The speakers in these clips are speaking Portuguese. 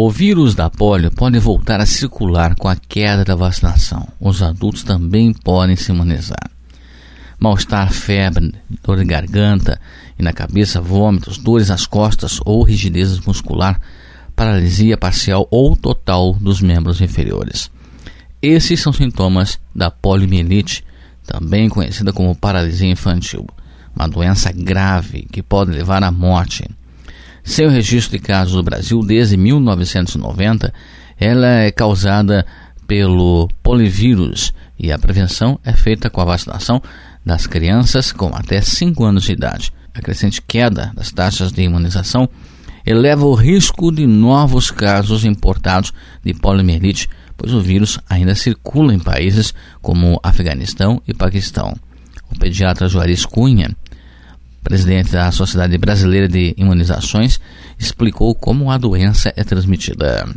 O vírus da polio pode voltar a circular com a queda da vacinação. Os adultos também podem se imunizar. Mal-estar, febre, dor de garganta e na cabeça, vômitos, dores nas costas ou rigidez muscular, paralisia parcial ou total dos membros inferiores. Esses são sintomas da poliomielite, também conhecida como paralisia infantil, uma doença grave que pode levar à morte. Sem o registro de casos no Brasil desde 1990, ela é causada pelo polivírus e a prevenção é feita com a vacinação das crianças com até 5 anos de idade. A crescente queda das taxas de imunização eleva o risco de novos casos importados de poliomielite, pois o vírus ainda circula em países como Afeganistão e Paquistão. O pediatra Juarez Cunha presidente da Sociedade Brasileira de Imunizações, explicou como a doença é transmitida.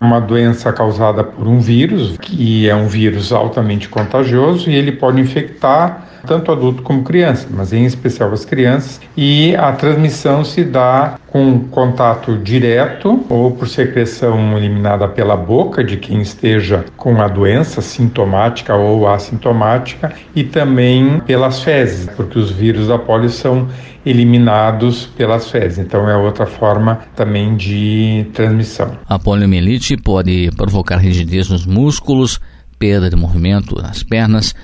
Uma doença causada por um vírus, que é um vírus altamente contagioso e ele pode infectar tanto adulto como criança, mas em especial as crianças, e a transmissão se dá com contato direto ou por secreção eliminada pela boca de quem esteja com a doença sintomática ou assintomática e também pelas fezes, porque os vírus da polio são eliminados pelas fezes. Então é outra forma também de transmissão. A poliomielite pode provocar rigidez nos músculos, perda de movimento nas pernas,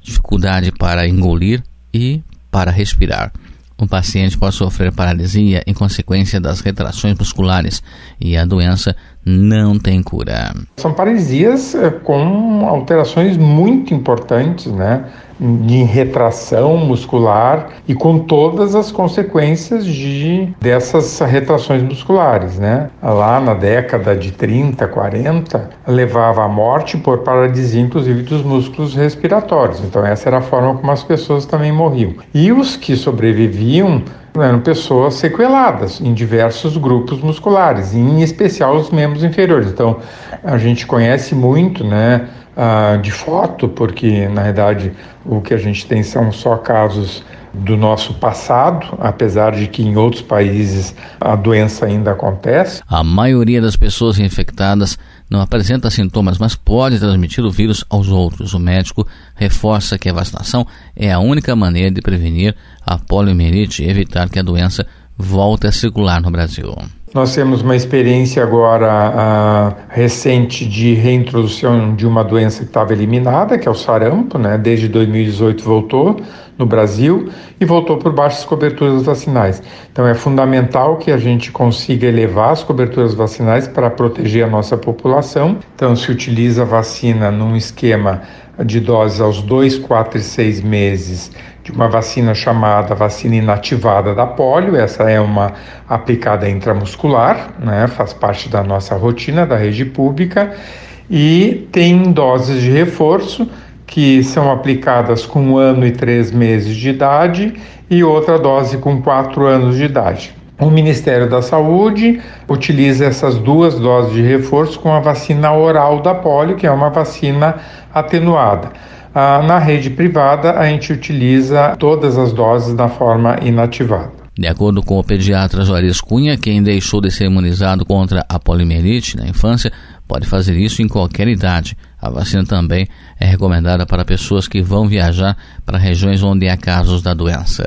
dificuldade para engolir e para respirar. O paciente pode sofrer paralisia em consequência das retrações musculares e a doença não tem cura. São paralisias eh, com alterações muito importantes, né? de retração muscular e com todas as consequências de dessas retrações musculares, né? Lá na década de 30, 40, levava à morte por paralisia inclusive dos músculos respiratórios. Então essa era a forma como as pessoas também morriam. E os que sobreviviam eram pessoas sequeladas em diversos grupos musculares, em especial os membros inferiores. Então, a gente conhece muito, né, uh, de foto, porque na verdade o que a gente tem são só casos do nosso passado, apesar de que em outros países a doença ainda acontece. A maioria das pessoas infectadas não apresenta sintomas, mas pode transmitir o vírus aos outros. O médico reforça que a vacinação é a única maneira de prevenir a poliomielite e evitar que a doença volte a circular no Brasil. Nós temos uma experiência agora recente de reintrodução de uma doença que estava eliminada, que é o sarampo, né? Desde 2018 voltou no Brasil e voltou por baixas coberturas vacinais. Então é fundamental que a gente consiga elevar as coberturas vacinais para proteger a nossa população. Então se utiliza a vacina num esquema de doses aos 2, 4 e 6 meses de uma vacina chamada vacina inativada da polio. Essa é uma aplicada intramuscular, né? faz parte da nossa rotina da rede pública. E tem doses de reforço que são aplicadas com um ano e três meses de idade e outra dose com quatro anos de idade. O Ministério da Saúde utiliza essas duas doses de reforço com a vacina oral da polio, que é uma vacina atenuada. Ah, na rede privada, a gente utiliza todas as doses da forma inativada. De acordo com o pediatra Juarez Cunha, quem deixou de ser imunizado contra a poliomielite na infância pode fazer isso em qualquer idade. A vacina também é recomendada para pessoas que vão viajar para regiões onde há casos da doença.